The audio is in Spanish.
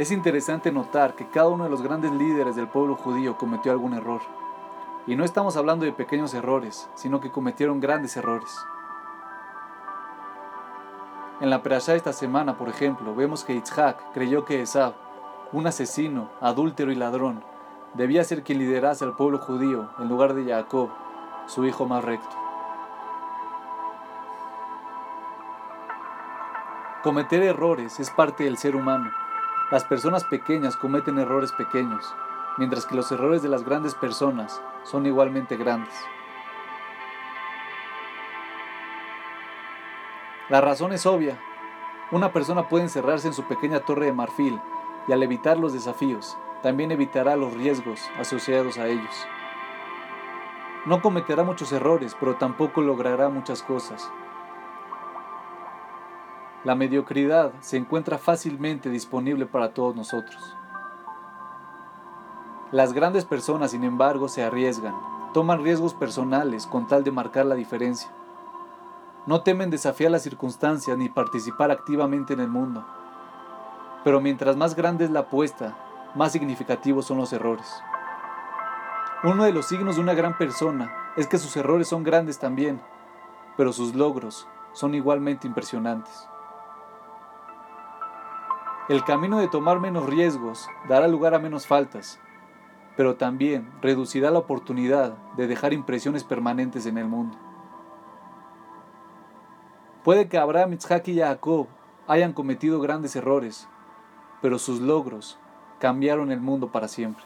Es interesante notar que cada uno de los grandes líderes del pueblo judío cometió algún error. Y no estamos hablando de pequeños errores, sino que cometieron grandes errores. En la Perashá esta semana, por ejemplo, vemos que Yitzhak creyó que Esab, un asesino, adúltero y ladrón, debía ser quien liderase al pueblo judío en lugar de Jacob, su hijo más recto. Cometer errores es parte del ser humano las personas pequeñas cometen errores pequeños, mientras que los errores de las grandes personas son igualmente grandes. La razón es obvia. Una persona puede encerrarse en su pequeña torre de marfil y al evitar los desafíos, también evitará los riesgos asociados a ellos. No cometerá muchos errores, pero tampoco logrará muchas cosas. La mediocridad se encuentra fácilmente disponible para todos nosotros. Las grandes personas, sin embargo, se arriesgan, toman riesgos personales con tal de marcar la diferencia. No temen desafiar las circunstancias ni participar activamente en el mundo. Pero mientras más grande es la apuesta, más significativos son los errores. Uno de los signos de una gran persona es que sus errores son grandes también, pero sus logros son igualmente impresionantes. El camino de tomar menos riesgos dará lugar a menos faltas, pero también reducirá la oportunidad de dejar impresiones permanentes en el mundo. Puede que Abraham, Isaac y Jacob hayan cometido grandes errores, pero sus logros cambiaron el mundo para siempre.